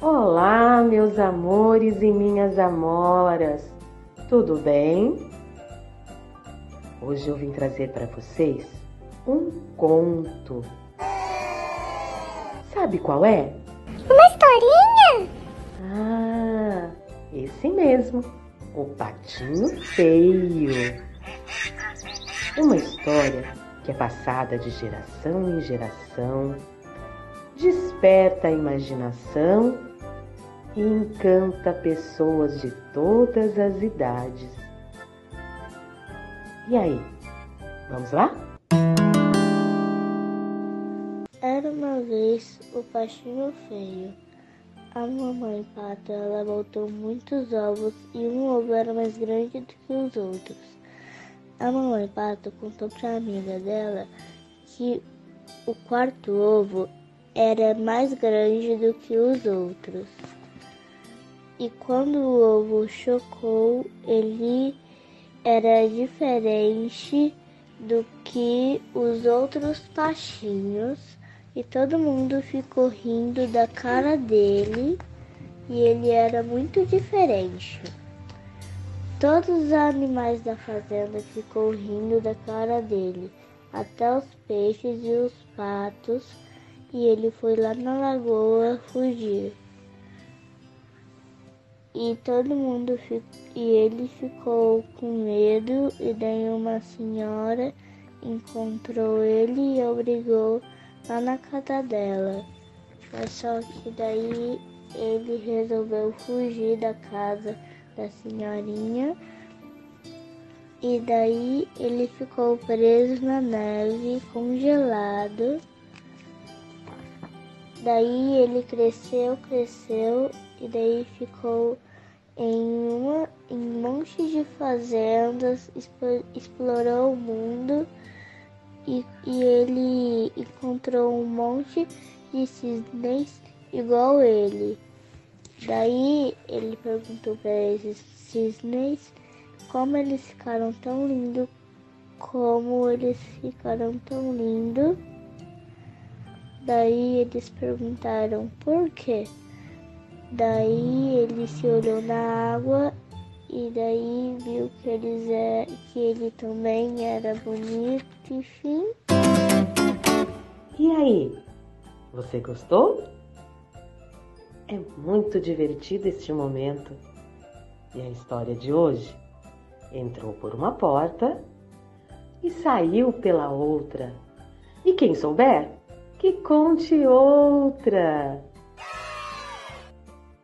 Olá, meus amores e minhas amoras, tudo bem? Hoje eu vim trazer para vocês um conto. Sabe qual é? Uma historinha? Ah, esse mesmo, o Patinho Feio. Uma história que é passada de geração em geração, desperta a imaginação e encanta pessoas de todas as idades. E aí, vamos lá? Era uma vez o Patinho Feio. A mamãe pata ela botou muitos ovos e um ovo era mais grande do que os outros. A mamãe pato contou para a amiga dela que o quarto ovo era mais grande do que os outros. E quando o ovo chocou, ele era diferente do que os outros pachinhos e todo mundo ficou rindo da cara dele e ele era muito diferente. Todos os animais da fazenda ficou rindo da cara dele, até os peixes e os patos, e ele foi lá na lagoa fugir. E todo mundo e ele ficou com medo e daí uma senhora encontrou ele e obrigou lá na casa dela. Mas só que daí ele resolveu fugir da casa da senhorinha e daí ele ficou preso na neve, congelado. Daí ele cresceu, cresceu e daí ficou em, uma, em um monte de fazendas, explorou o mundo e, e ele encontrou um monte de cisnes igual ele. Daí ele perguntou para esses cisnes como eles ficaram tão lindos, como eles ficaram tão lindos. Daí eles perguntaram por quê. Daí ele se olhou na água e daí viu que, eles é, que ele também era bonito, enfim. E aí, você gostou? É muito divertido este momento. E a história de hoje entrou por uma porta e saiu pela outra. E quem souber, que conte outra.